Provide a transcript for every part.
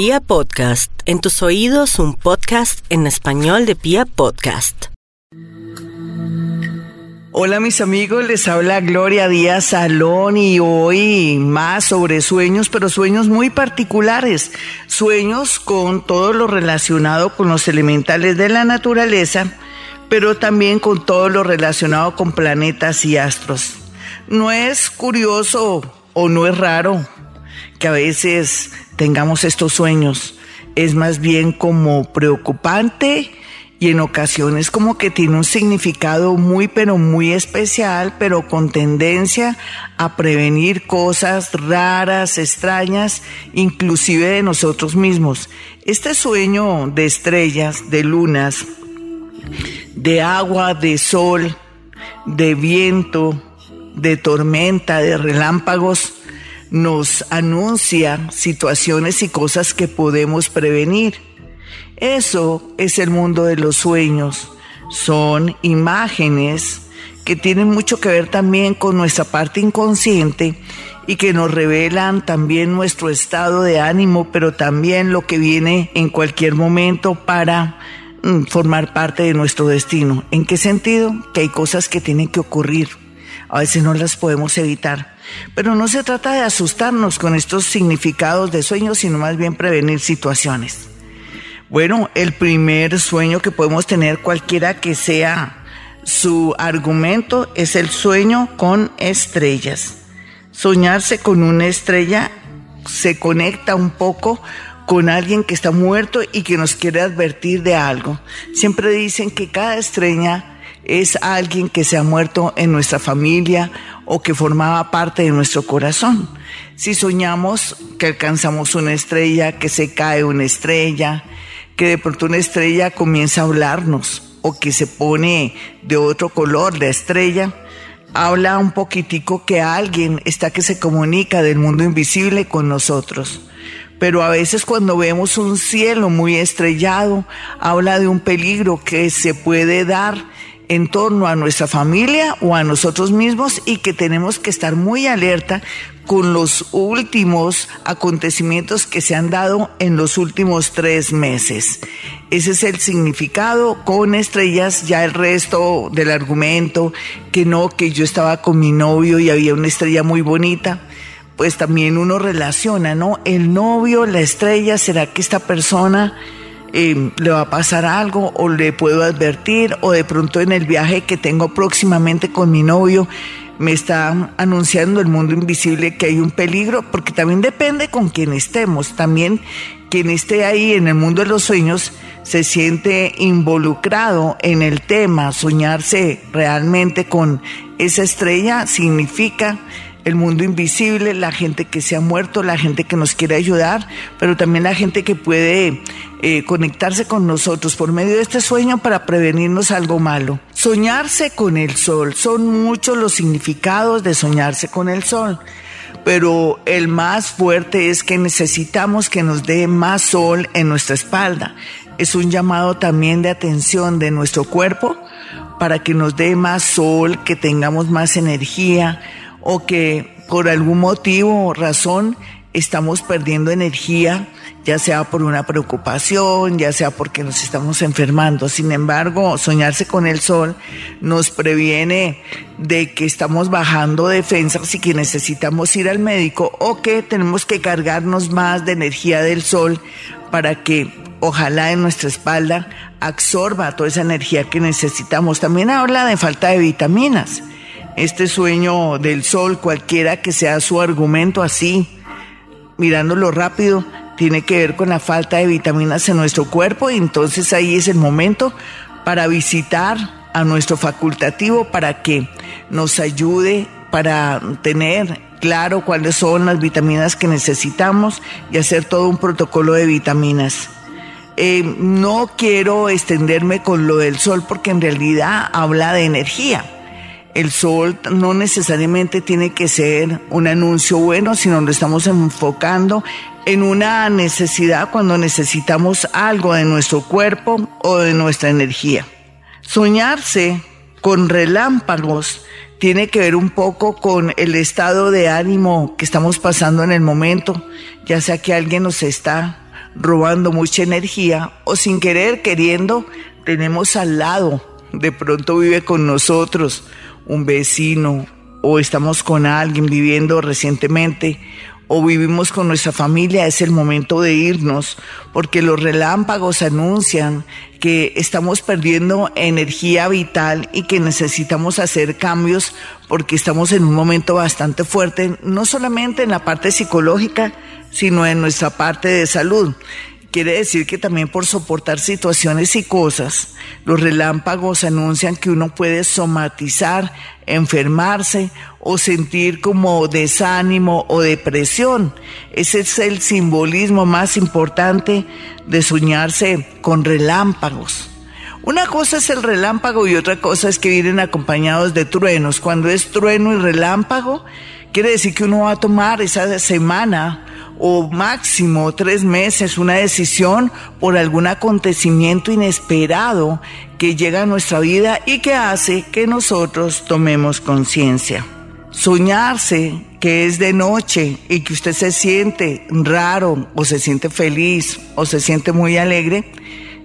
Pia Podcast, en tus oídos un podcast en español de Pia Podcast. Hola mis amigos, les habla Gloria Díaz Salón y hoy más sobre sueños, pero sueños muy particulares, sueños con todo lo relacionado con los elementales de la naturaleza, pero también con todo lo relacionado con planetas y astros. No es curioso o no es raro que a veces tengamos estos sueños, es más bien como preocupante y en ocasiones como que tiene un significado muy pero muy especial, pero con tendencia a prevenir cosas raras, extrañas, inclusive de nosotros mismos. Este sueño de estrellas, de lunas, de agua, de sol, de viento, de tormenta, de relámpagos, nos anuncia situaciones y cosas que podemos prevenir eso es el mundo de los sueños. Son imágenes que tienen mucho que ver también con nuestra parte inconsciente y que nos revelan también nuestro estado de ánimo, pero también lo que viene en cualquier momento para mm, formar parte de nuestro destino. ¿En qué sentido? Que hay cosas que tienen que ocurrir. A veces no las podemos evitar. Pero no se trata de asustarnos con estos significados de sueños, sino más bien prevenir situaciones. Bueno, el primer sueño que podemos tener cualquiera que sea su argumento es el sueño con estrellas. Soñarse con una estrella se conecta un poco con alguien que está muerto y que nos quiere advertir de algo. Siempre dicen que cada estrella es alguien que se ha muerto en nuestra familia o que formaba parte de nuestro corazón. Si soñamos que alcanzamos una estrella, que se cae una estrella, que de pronto una estrella comienza a hablarnos o que se pone de otro color la estrella, habla un poquitico que alguien está que se comunica del mundo invisible con nosotros. Pero a veces cuando vemos un cielo muy estrellado, habla de un peligro que se puede dar en torno a nuestra familia o a nosotros mismos y que tenemos que estar muy alerta con los últimos acontecimientos que se han dado en los últimos tres meses. Ese es el significado con estrellas, ya el resto del argumento, que no, que yo estaba con mi novio y había una estrella muy bonita, pues también uno relaciona, ¿no? El novio, la estrella, ¿será que esta persona eh, le va a pasar algo o le puedo advertir o de pronto en el viaje que tengo próximamente con mi novio me está anunciando el mundo invisible que hay un peligro, porque también depende con quién estemos, también quien esté ahí en el mundo de los sueños se siente involucrado en el tema, soñarse realmente con esa estrella significa el mundo invisible, la gente que se ha muerto, la gente que nos quiere ayudar, pero también la gente que puede eh, conectarse con nosotros por medio de este sueño para prevenirnos algo malo. Soñarse con el sol, son muchos los significados de soñarse con el sol pero el más fuerte es que necesitamos que nos dé más sol en nuestra espalda. Es un llamado también de atención de nuestro cuerpo para que nos dé más sol, que tengamos más energía, o que por algún motivo o razón estamos perdiendo energía, ya sea por una preocupación, ya sea porque nos estamos enfermando. Sin embargo, soñarse con el sol nos previene de que estamos bajando defensas y que necesitamos ir al médico o que tenemos que cargarnos más de energía del sol para que ojalá en nuestra espalda absorba toda esa energía que necesitamos. También habla de falta de vitaminas este sueño del sol, cualquiera que sea su argumento así, mirándolo rápido, tiene que ver con la falta de vitaminas en nuestro cuerpo y entonces ahí es el momento para visitar a nuestro facultativo para que nos ayude para tener claro cuáles son las vitaminas que necesitamos y hacer todo un protocolo de vitaminas. Eh, no quiero extenderme con lo del sol porque en realidad habla de energía el sol no necesariamente tiene que ser un anuncio bueno, sino lo estamos enfocando en una necesidad cuando necesitamos algo de nuestro cuerpo o de nuestra energía. Soñarse con relámpagos tiene que ver un poco con el estado de ánimo que estamos pasando en el momento, ya sea que alguien nos está robando mucha energía o sin querer, queriendo, tenemos al lado, de pronto vive con nosotros un vecino o estamos con alguien viviendo recientemente o vivimos con nuestra familia, es el momento de irnos, porque los relámpagos anuncian que estamos perdiendo energía vital y que necesitamos hacer cambios porque estamos en un momento bastante fuerte, no solamente en la parte psicológica, sino en nuestra parte de salud. Quiere decir que también por soportar situaciones y cosas, los relámpagos anuncian que uno puede somatizar, enfermarse o sentir como desánimo o depresión. Ese es el simbolismo más importante de soñarse con relámpagos. Una cosa es el relámpago y otra cosa es que vienen acompañados de truenos. Cuando es trueno y relámpago, quiere decir que uno va a tomar esa semana o máximo tres meses una decisión por algún acontecimiento inesperado que llega a nuestra vida y que hace que nosotros tomemos conciencia. Soñarse que es de noche y que usted se siente raro o se siente feliz o se siente muy alegre,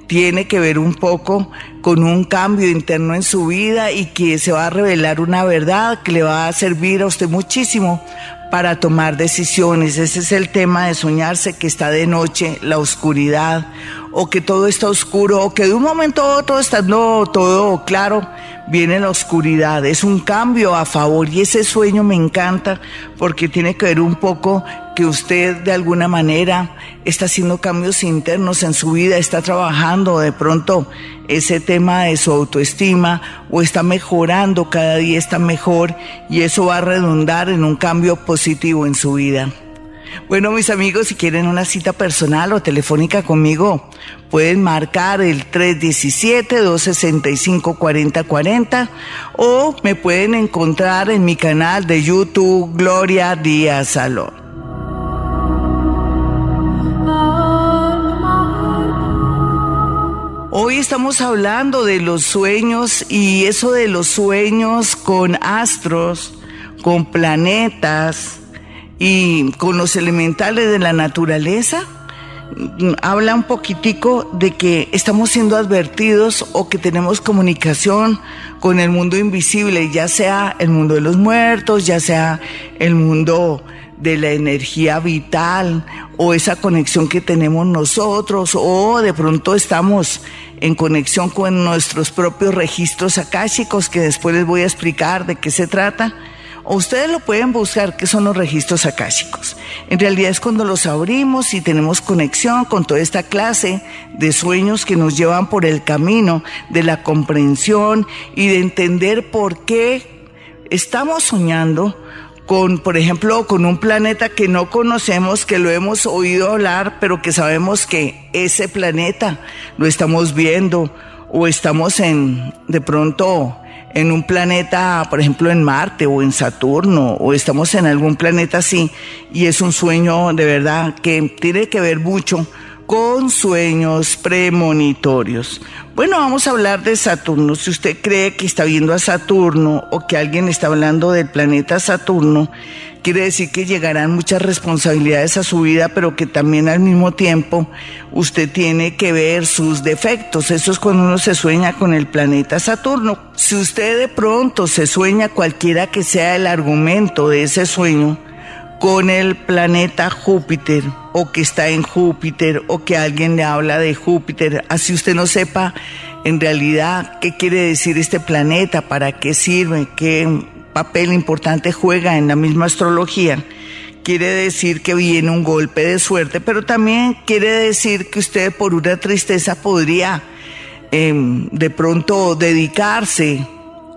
tiene que ver un poco con un cambio interno en su vida y que se va a revelar una verdad que le va a servir a usted muchísimo para tomar decisiones. Ese es el tema de soñarse que está de noche, la oscuridad, o que todo está oscuro, o que de un momento a otro estando todo claro, viene la oscuridad. Es un cambio a favor y ese sueño me encanta porque tiene que ver un poco que usted de alguna manera está haciendo cambios internos en su vida, está trabajando de pronto ese tema de su autoestima o está mejorando, cada día está mejor y eso va a redundar en un cambio positivo en su vida. Bueno, mis amigos, si quieren una cita personal o telefónica conmigo, pueden marcar el 317-265-4040 o me pueden encontrar en mi canal de YouTube Gloria Díaz Salón. Hoy estamos hablando de los sueños y eso de los sueños con astros, con planetas y con los elementales de la naturaleza. Habla un poquitico de que estamos siendo advertidos o que tenemos comunicación con el mundo invisible, ya sea el mundo de los muertos, ya sea el mundo de la energía vital o esa conexión que tenemos nosotros o de pronto estamos en conexión con nuestros propios registros akáshicos que después les voy a explicar de qué se trata. O ustedes lo pueden buscar, qué son los registros akáshicos. En realidad es cuando los abrimos y tenemos conexión con toda esta clase de sueños que nos llevan por el camino de la comprensión y de entender por qué estamos soñando con, por ejemplo, con un planeta que no conocemos, que lo hemos oído hablar, pero que sabemos que ese planeta lo estamos viendo o estamos en, de pronto, en un planeta, por ejemplo, en Marte o en Saturno, o estamos en algún planeta así, y es un sueño de verdad que tiene que ver mucho con sueños premonitorios. Bueno, vamos a hablar de Saturno. Si usted cree que está viendo a Saturno o que alguien está hablando del planeta Saturno, quiere decir que llegarán muchas responsabilidades a su vida, pero que también al mismo tiempo usted tiene que ver sus defectos. Eso es cuando uno se sueña con el planeta Saturno. Si usted de pronto se sueña cualquiera que sea el argumento de ese sueño, con el planeta Júpiter o que está en Júpiter o que alguien le habla de Júpiter, así usted no sepa en realidad qué quiere decir este planeta, para qué sirve, qué papel importante juega en la misma astrología. Quiere decir que viene un golpe de suerte, pero también quiere decir que usted por una tristeza podría em, de pronto dedicarse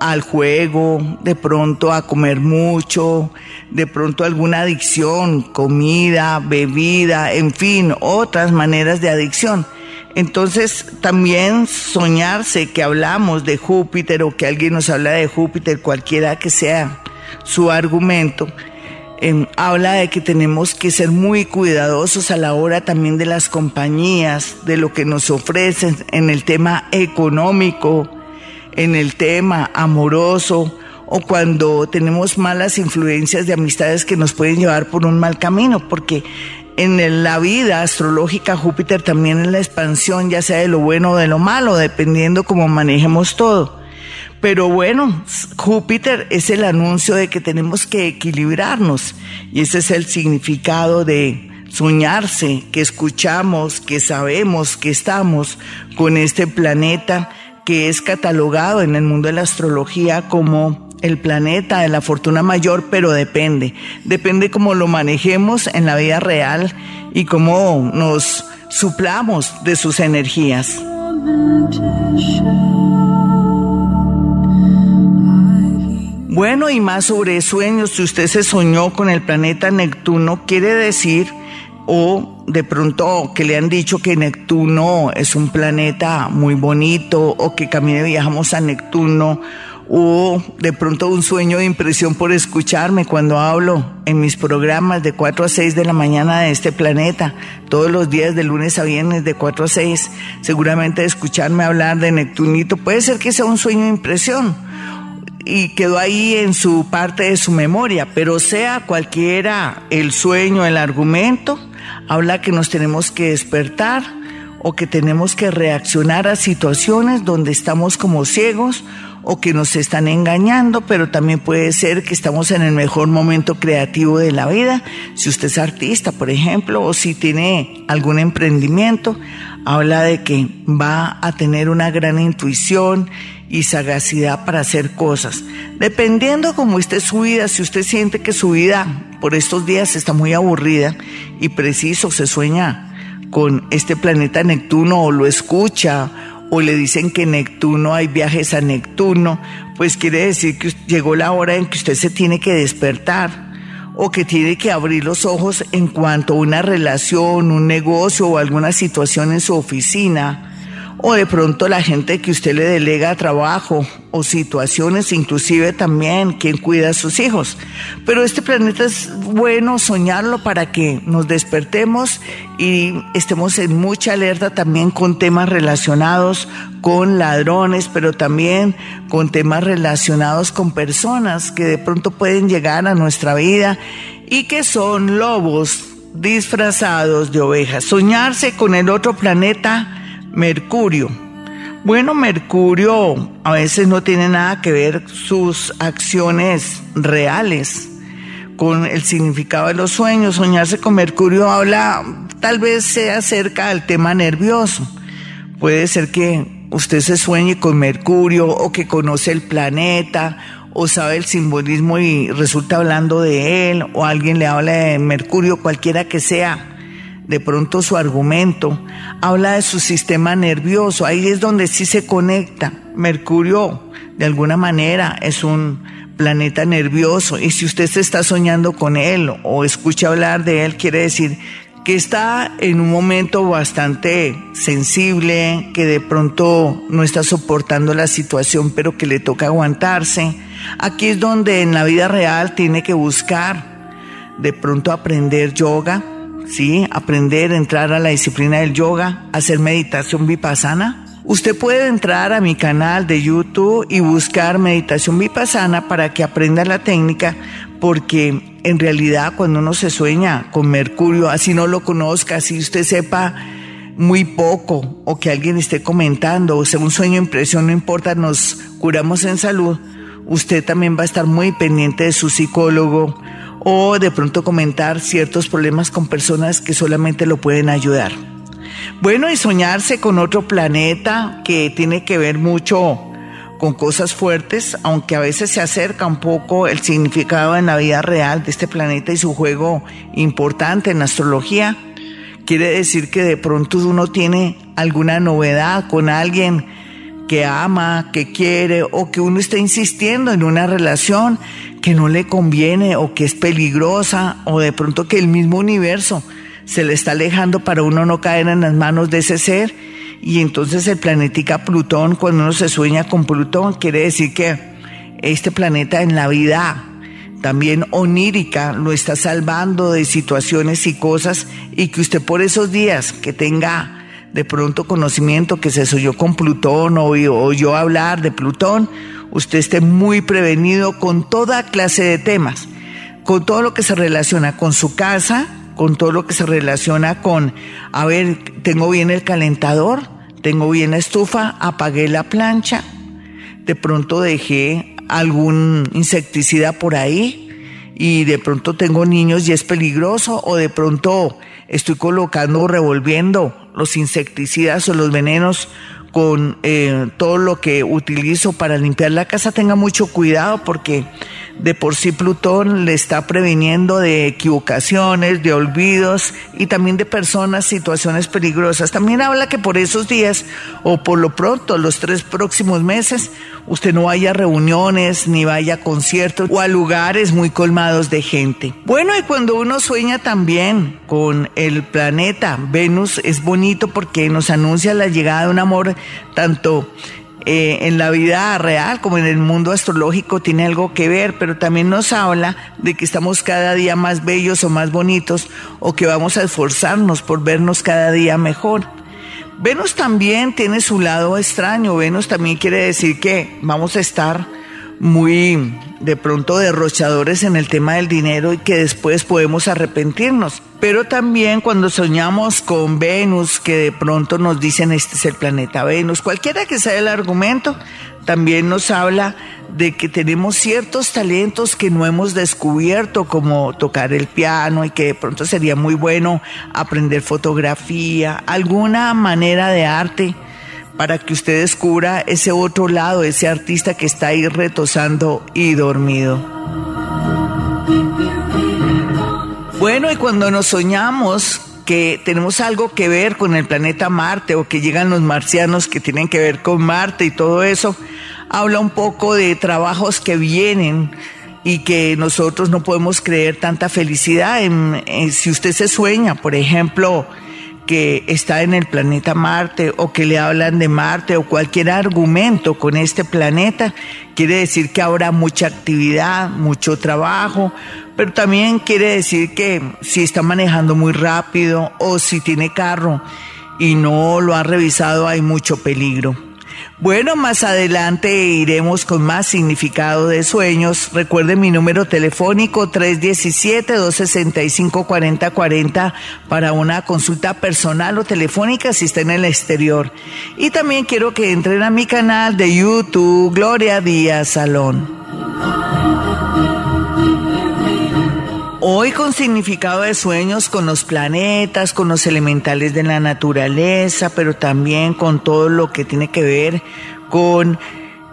al juego, de pronto a comer mucho, de pronto alguna adicción, comida, bebida, en fin, otras maneras de adicción. Entonces también soñarse que hablamos de Júpiter o que alguien nos habla de Júpiter, cualquiera que sea su argumento, em, habla de que tenemos que ser muy cuidadosos a la hora también de las compañías, de lo que nos ofrecen en el tema económico, en el tema amoroso o cuando tenemos malas influencias de amistades que nos pueden llevar por un mal camino, porque En la vida astrológica, Júpiter también es la expansión, ya sea de lo bueno o de lo malo, dependiendo cómo manejemos todo. Pero bueno, Júpiter es el anuncio de que tenemos que equilibrarnos y ese es el significado de soñarse, que escuchamos, que sabemos que estamos con este planeta que es catalogado en el mundo de la astrología como el planeta de la fortuna mayor, pero depende, depende cómo lo manejemos en la vida real y cómo nos suplamos de sus energías. Bueno, y más sobre sueños, si usted se soñó con el planeta Neptuno, quiere decir, o de pronto que le han dicho que Neptuno es un planeta muy bonito, o que camine viajamos a Neptuno, o de pronto un sueño de impresión por escucharme cuando hablo en mis programas de 4 a 6 de la mañana de este planeta, todos los días de lunes a viernes de 4 a 6, seguramente escucharme hablar de Neptunito, puede ser que sea un sueño de impresión y quedó ahí en su parte de su memoria, pero sea cualquiera el sueño, el argumento, habla que nos tenemos que despertar o que tenemos que reaccionar a situaciones donde estamos como ciegos o que nos están engañando, pero también puede ser que estamos en el mejor momento creativo de la vida. Si usted es artista, por ejemplo, o si tiene algún emprendimiento, habla de que va a tener una gran intuición y sagacidad para hacer cosas. Dependiendo cómo esté su vida, si usted siente que su vida por estos días está muy aburrida y preciso se sueña con este planeta Neptuno o lo escucha o le dicen que Neptuno hay viajes a Neptuno, pues quiere decir que llegó la hora en que usted se tiene que despertar o que tiene que abrir los ojos en cuanto a una relación, un negocio o alguna situación en su oficina o de pronto la gente que usted le delega trabajo o situaciones, inclusive también quien cuida a sus hijos. Pero este planeta es bueno soñarlo para que nos despertemos y estemos en mucha alerta también con temas relacionados con ladrones, pero también con temas relacionados con personas que de pronto pueden llegar a nuestra vida y que son lobos disfrazados de ovejas. Soñarse con el otro planeta Mercurio. Bueno, Mercurio a veces no tiene nada que ver sus acciones reales con el significado de los sueños. Soñarse con Mercurio habla, tal vez sea acerca del tema nervioso. Puede ser que usted se sueñe con Mercurio o que conoce el planeta o sabe el simbolismo y resulta hablando de él o alguien le habla de Mercurio, cualquiera que sea de pronto su argumento, habla de su sistema nervioso, ahí es donde sí se conecta. Mercurio, de alguna manera, es un planeta nervioso y si usted se está soñando con él o escucha hablar de él, quiere decir que está en un momento bastante sensible, que de pronto no está soportando la situación, pero que le toca aguantarse. Aquí es donde en la vida real tiene que buscar de pronto aprender yoga, ¿sí? Aprender, entrar a la disciplina del yoga, hacer meditación vipassana. Usted puede entrar a mi canal de YouTube y buscar meditación vipassana para que aprenda la técnica, porque en realidad cuando uno se sueña con Mercurio, así no lo conozca, así usted sepa muy poco o que alguien esté comentando, o sea, un sueño impresión, no importa, nos curamos en salud, usted también va a estar muy pendiente de su psicólogo o de pronto comentar ciertos problemas con personas que solamente lo pueden ayudar. Bueno, y soñarse con otro planeta que tiene que ver mucho con cosas fuertes, aunque a veces se acerca un poco el significado en la vida real de este planeta y su juego importante en astrología, quiere decir que de pronto uno tiene alguna novedad con alguien que ama, que quiere o que uno está insistiendo en una relación que no le conviene o que es peligrosa o de pronto que el mismo universo se le está alejando para uno no caer en las manos de ese ser. Y entonces el planetica Plutón, cuando uno se sueña con Plutón, quiere decir que este planeta en la vida también onírica lo está salvando de situaciones y cosas y que usted por esos días que tenga de pronto conocimiento que se soñó con Plutón o oyó hablar de Plutón, usted esté muy prevenido con toda clase de temas, con todo lo que se relaciona con su casa, con todo lo que se relaciona con, a ver, tengo bien el calentador, tengo bien la estufa, apagué la plancha, de pronto dejé algún insecticida por ahí y de pronto tengo niños y es peligroso o de pronto estoy colocando o revolviendo los insecticidas o los venenos con eh, todo lo que utilizo para limpiar la casa, tenga mucho cuidado porque de por sí Plutón le está previniendo de equivocaciones, de olvidos y también de personas, situaciones peligrosas. También habla que por esos días o por lo pronto, los tres próximos meses, usted no vaya a reuniones ni vaya a conciertos o a lugares muy colmados de gente. Bueno, y cuando uno sueña también con el planeta Venus, es bonito porque nos anuncia la llegada de un amor tanto eh, en la vida real como en el mundo astrológico tiene algo que ver, pero también nos habla de que estamos cada día más bellos o más bonitos o que vamos a esforzarnos por vernos cada día mejor. Venus también tiene su lado extraño, Venus también quiere decir que vamos a estar muy de pronto derrochadores en el tema del dinero y que después podemos arrepentirnos. Pero también cuando soñamos con Venus, que de pronto nos dicen este es el planeta Venus, cualquiera que sea el argumento, también nos habla de que tenemos ciertos talentos que no hemos descubierto, como tocar el piano y que de pronto sería muy bueno aprender fotografía, alguna manera de arte para que usted descubra ese otro lado, ese artista que está ahí retosando y dormido. Bueno, y cuando nos soñamos que tenemos algo que ver con el planeta Marte o que llegan los marcianos que tienen que ver con Marte y todo eso, habla un poco de trabajos que vienen y que nosotros no podemos creer tanta felicidad. En, si usted se sueña, por ejemplo, que está en el planeta Marte o que le hablan de Marte o cualquier argumento con este planeta, quiere decir que habrá mucha actividad, mucho trabajo, pero también quiere decir que si está manejando muy rápido o si tiene carro y no lo ha revisado hay mucho peligro. Bueno, más adelante iremos con más significado de sueños. Recuerde mi número telefónico 317-265-4040 para una consulta personal o telefónica si está en el exterior. Y también quiero que entren a mi canal de YouTube, Gloria Díaz Salón. Hoy con significado de sueños con los planetas, con los elementales de la naturaleza, pero también con todo lo que tiene que ver con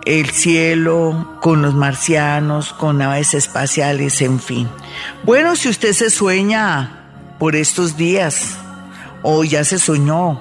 el cielo, con los marcianos, con naves espaciales, en fin. Bueno, si usted se sueña por estos días, o ya se soñó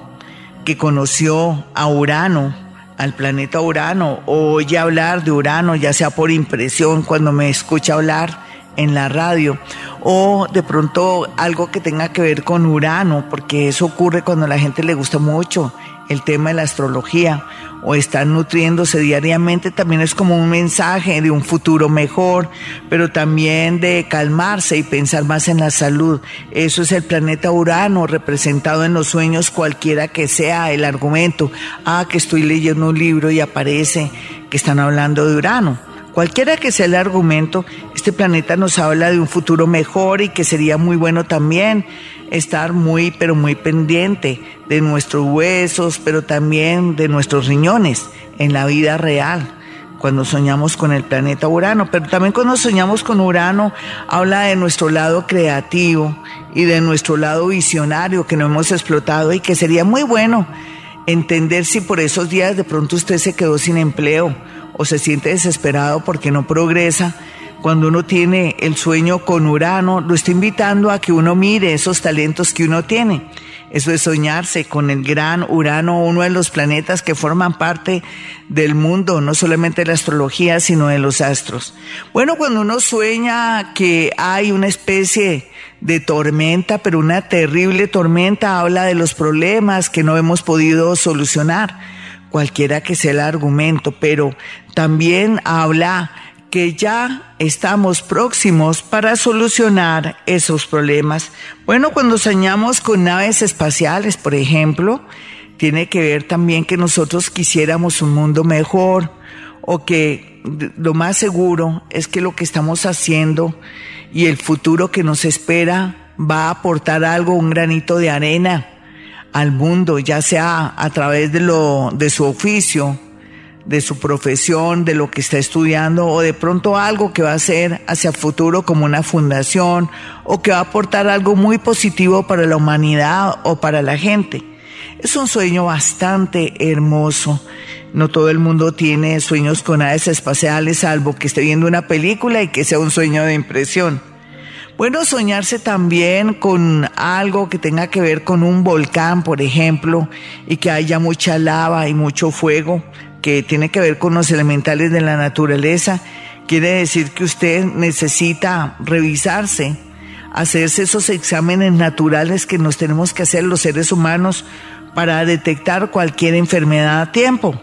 que conoció a Urano, al planeta Urano, o oye hablar de Urano, ya sea por impresión cuando me escucha hablar en la radio, o de pronto algo que tenga que ver con Urano, porque eso ocurre cuando a la gente le gusta mucho el tema de la astrología o están nutriéndose diariamente, también es como un mensaje de un futuro mejor, pero también de calmarse y pensar más en la salud. Eso es el planeta Urano representado en los sueños, cualquiera que sea el argumento. Ah, que estoy leyendo un libro y aparece que están hablando de Urano Cualquiera que sea el argumento, este planeta nos habla de un futuro mejor y que sería muy bueno también estar muy, pero muy pendiente de nuestros huesos, pero también de nuestros riñones en la vida real cuando soñamos con el planeta Urano, pero también cuando soñamos con Urano habla de nuestro lado creativo y de nuestro lado visionario que no hemos explotado y que sería muy bueno entender si por esos días de pronto usted se quedó sin empleo o se siente desesperado porque no progresa, cuando uno tiene el sueño con Urano, lo está invitando a que uno mire esos talentos que uno tiene. Eso es soñarse con el gran Urano, uno de los planetas que forman parte del mundo, no solamente de la astrología, sino de los astros. Bueno, cuando uno sueña que hay una especie de tormenta, pero una terrible tormenta, habla de los problemas que no hemos podido solucionar cualquiera que sea el argumento, pero también habla que ya estamos próximos para solucionar esos problemas. Bueno, cuando soñamos con naves espaciales, por ejemplo, tiene que ver también que nosotros quisiéramos un mundo mejor o que lo más seguro es que lo que estamos haciendo y el futuro que nos espera va a aportar algo, un granito de arena al mundo, ya sea a través de lo de su oficio, de su profesión, de lo que está estudiando o de pronto algo que va a hacer hacia futuro como una fundación o que va a aportar algo muy positivo para la humanidad o para la gente. Es un sueño bastante hermoso. No todo el mundo tiene sueños con aves espaciales, salvo que esté viendo una película y que sea un sueño de impresión. Bueno, soñarse también con algo que tenga que ver con un volcán, por ejemplo, y que haya mucha lava y mucho fuego, que tiene que ver con los elementales de la naturaleza, quiere decir que usted necesita revisarse, hacerse esos exámenes naturales que nos tenemos que hacer los seres humanos para detectar cualquier enfermedad a tiempo.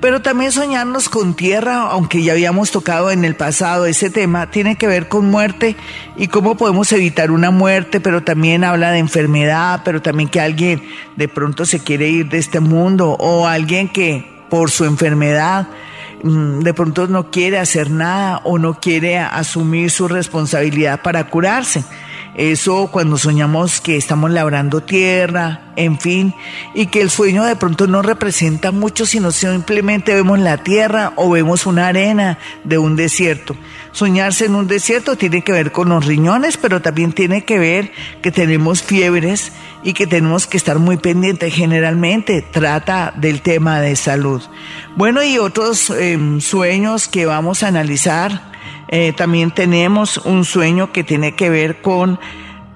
Pero también soñarnos con tierra, aunque ya habíamos tocado en el pasado ese tema, tiene que ver con muerte y cómo podemos evitar una muerte, pero también habla de enfermedad, pero también que alguien de pronto se quiere ir de este mundo o alguien que por su enfermedad mm, de pronto no quiere hacer nada o no quiere asumir su responsabilidad para curarse. Eso cuando soñamos que estamos labrando tierra, en fin, y que el sueño de pronto no representa mucho, sino simplemente vemos la tierra o vemos una arena de un desierto. Soñarse en un desierto tiene que ver con los riñones, pero también tiene que ver que tenemos fiebres y que tenemos que estar muy pendientes. Generalmente trata del tema de salud. Bueno, y otros em, sueños que vamos a analizar eh, también tenemos un sueño que tiene que ver con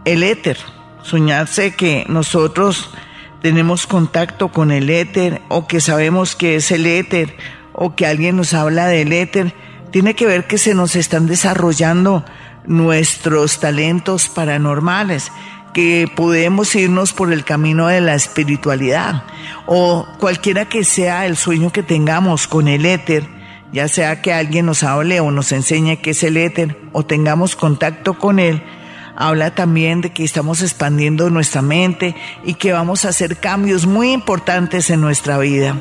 el éter. Soñarse que nosotros tenemos contacto con el éter o que sabemos que es el éter o que alguien nos habla del éter. Tiene que ver que se nos están desarrollando nuestros talentos paranormales, que podemos irnos por el camino de la espiritualidad o cualquiera que sea el sueño que tengamos con el éter ya sea que alguien nos hable o nos enseñe qué es el éter o tengamos contacto con él, habla también de que estamos expandiendo nuestra mente y que vamos a hacer cambios muy importantes en nuestra vida.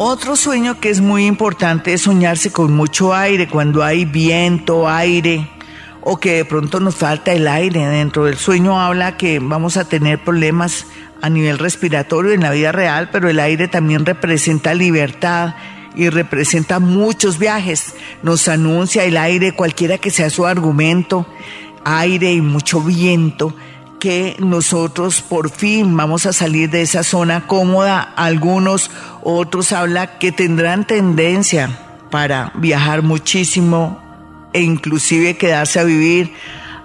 Otro sueño que es muy importante es soñarse con mucho aire, cuando hay viento, aire, o que de pronto nos falta el aire. Dentro del sueño habla que vamos a tener problemas a nivel respiratorio en la vida real, pero el aire también representa libertad y representa muchos viajes. Nos anuncia el aire, cualquiera que sea su argumento, aire y mucho viento, que nosotros por fin vamos a salir de esa zona cómoda. Algunos otros hablan que tendrán tendencia para viajar muchísimo e inclusive quedarse a vivir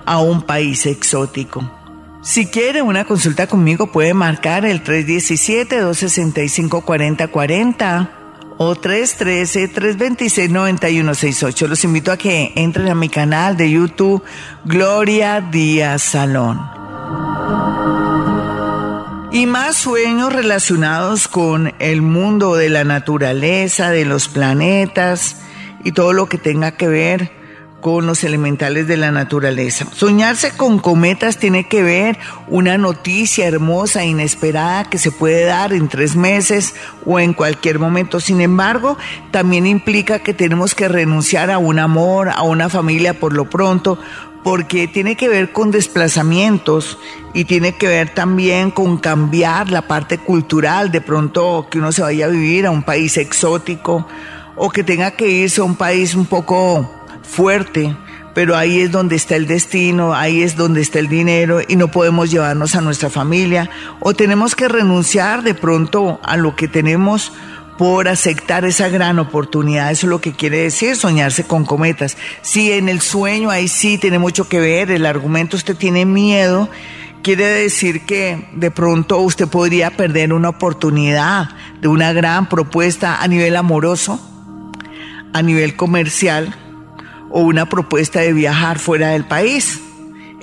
a un país exótico. Si quiere una consulta conmigo puede marcar el 317-265-4040 o 313-326-9168. Los invito a que entren a mi canal de YouTube Gloria Díaz Salón. Y más sueños relacionados con el mundo de la naturaleza, de los planetas y todo lo que tenga que ver con los elementales de la naturaleza. Soñarse con cometas tiene que ver una noticia hermosa, inesperada, que se puede dar en tres meses o en cualquier momento. Sin embargo, también implica que tenemos que renunciar a un amor, a una familia por lo pronto, porque tiene que ver con desplazamientos y tiene que ver también con cambiar la parte cultural, de pronto que uno se vaya a vivir a un país exótico o que tenga que irse a un país un poco fuerte, pero ahí es donde está el destino, ahí es donde está el dinero y no podemos llevarnos a nuestra familia o tenemos que renunciar de pronto a lo que tenemos por aceptar esa gran oportunidad. Eso es lo que quiere decir soñarse con cometas. Si en el sueño ahí sí tiene mucho que ver, el argumento usted tiene miedo, quiere decir que de pronto usted podría perder una oportunidad de una gran propuesta a nivel amoroso, a nivel comercial, o una propuesta de viajar fuera del país.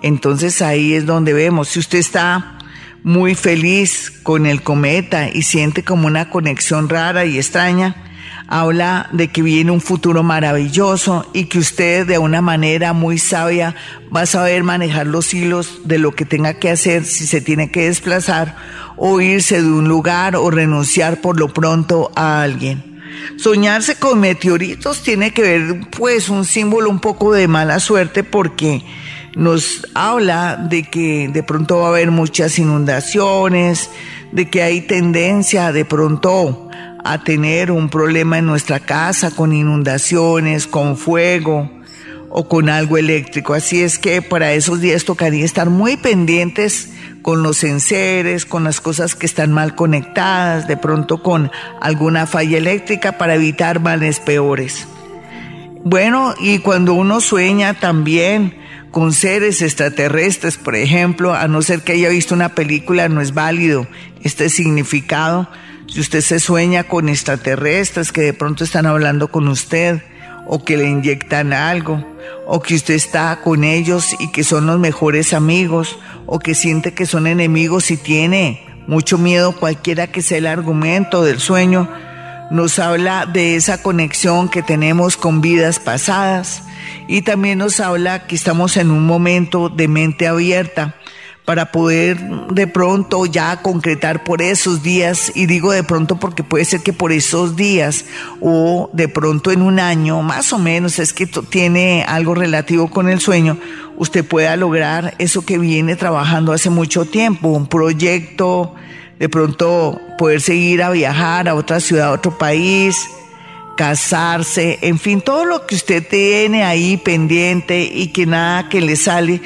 Entonces ahí es donde vemos, si usted está muy feliz con el cometa y siente como una conexión rara y extraña, habla de que viene un futuro maravilloso y que usted de una manera muy sabia va a saber manejar los hilos de lo que tenga que hacer si se tiene que desplazar o irse de un lugar o renunciar por lo pronto a alguien. Soñarse con meteoritos tiene que ver pues un símbolo un poco de mala suerte porque nos habla de que de pronto va a haber muchas inundaciones, de que hay tendencia de pronto a tener un problema en nuestra casa con inundaciones, con fuego o con algo eléctrico. Así es que para esos días tocaría estar muy pendientes con los enseres, con las cosas que están mal conectadas, de pronto con alguna falla eléctrica para evitar males peores. Bueno, y cuando uno sueña también con seres extraterrestres, por ejemplo, a no ser que haya visto una película, no es válido este significado. Si usted se sueña con extraterrestres que de pronto están hablando con usted o que le inyectan algo, o que usted está con ellos y que son los mejores amigos, o que siente que son enemigos y tiene mucho miedo, cualquiera que sea el argumento del sueño, nos habla de esa conexión que tenemos con vidas pasadas y también nos habla que estamos en un momento de mente abierta para poder de pronto ya concretar por esos días, y digo de pronto porque puede ser que por esos días o de pronto en un año, más o menos, es que tiene algo relativo con el sueño, usted pueda lograr eso que viene trabajando hace mucho tiempo, un proyecto, de pronto poder seguir a viajar a otra ciudad, a otro país, casarse, en fin, todo lo que usted tiene ahí pendiente y que nada que le sale,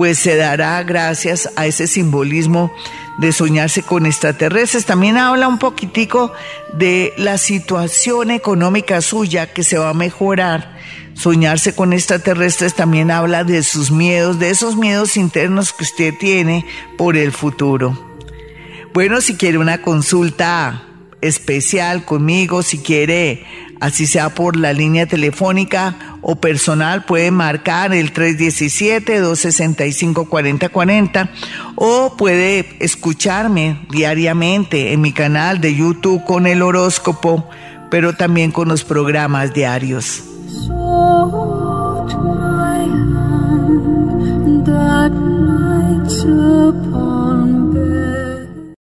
pues se dará gracias a ese simbolismo de soñarse con extraterrestres. También habla un poquitico de la situación económica suya que se va a mejorar. Soñarse con extraterrestres también habla de sus miedos, de esos miedos internos que usted tiene por el futuro. Bueno, si quiere una consulta especial conmigo, si quiere así sea por la línea telefónica o personal, puede marcar el 317-265-4040 o puede escucharme diariamente en mi canal de YouTube con el horóscopo, pero también con los programas diarios.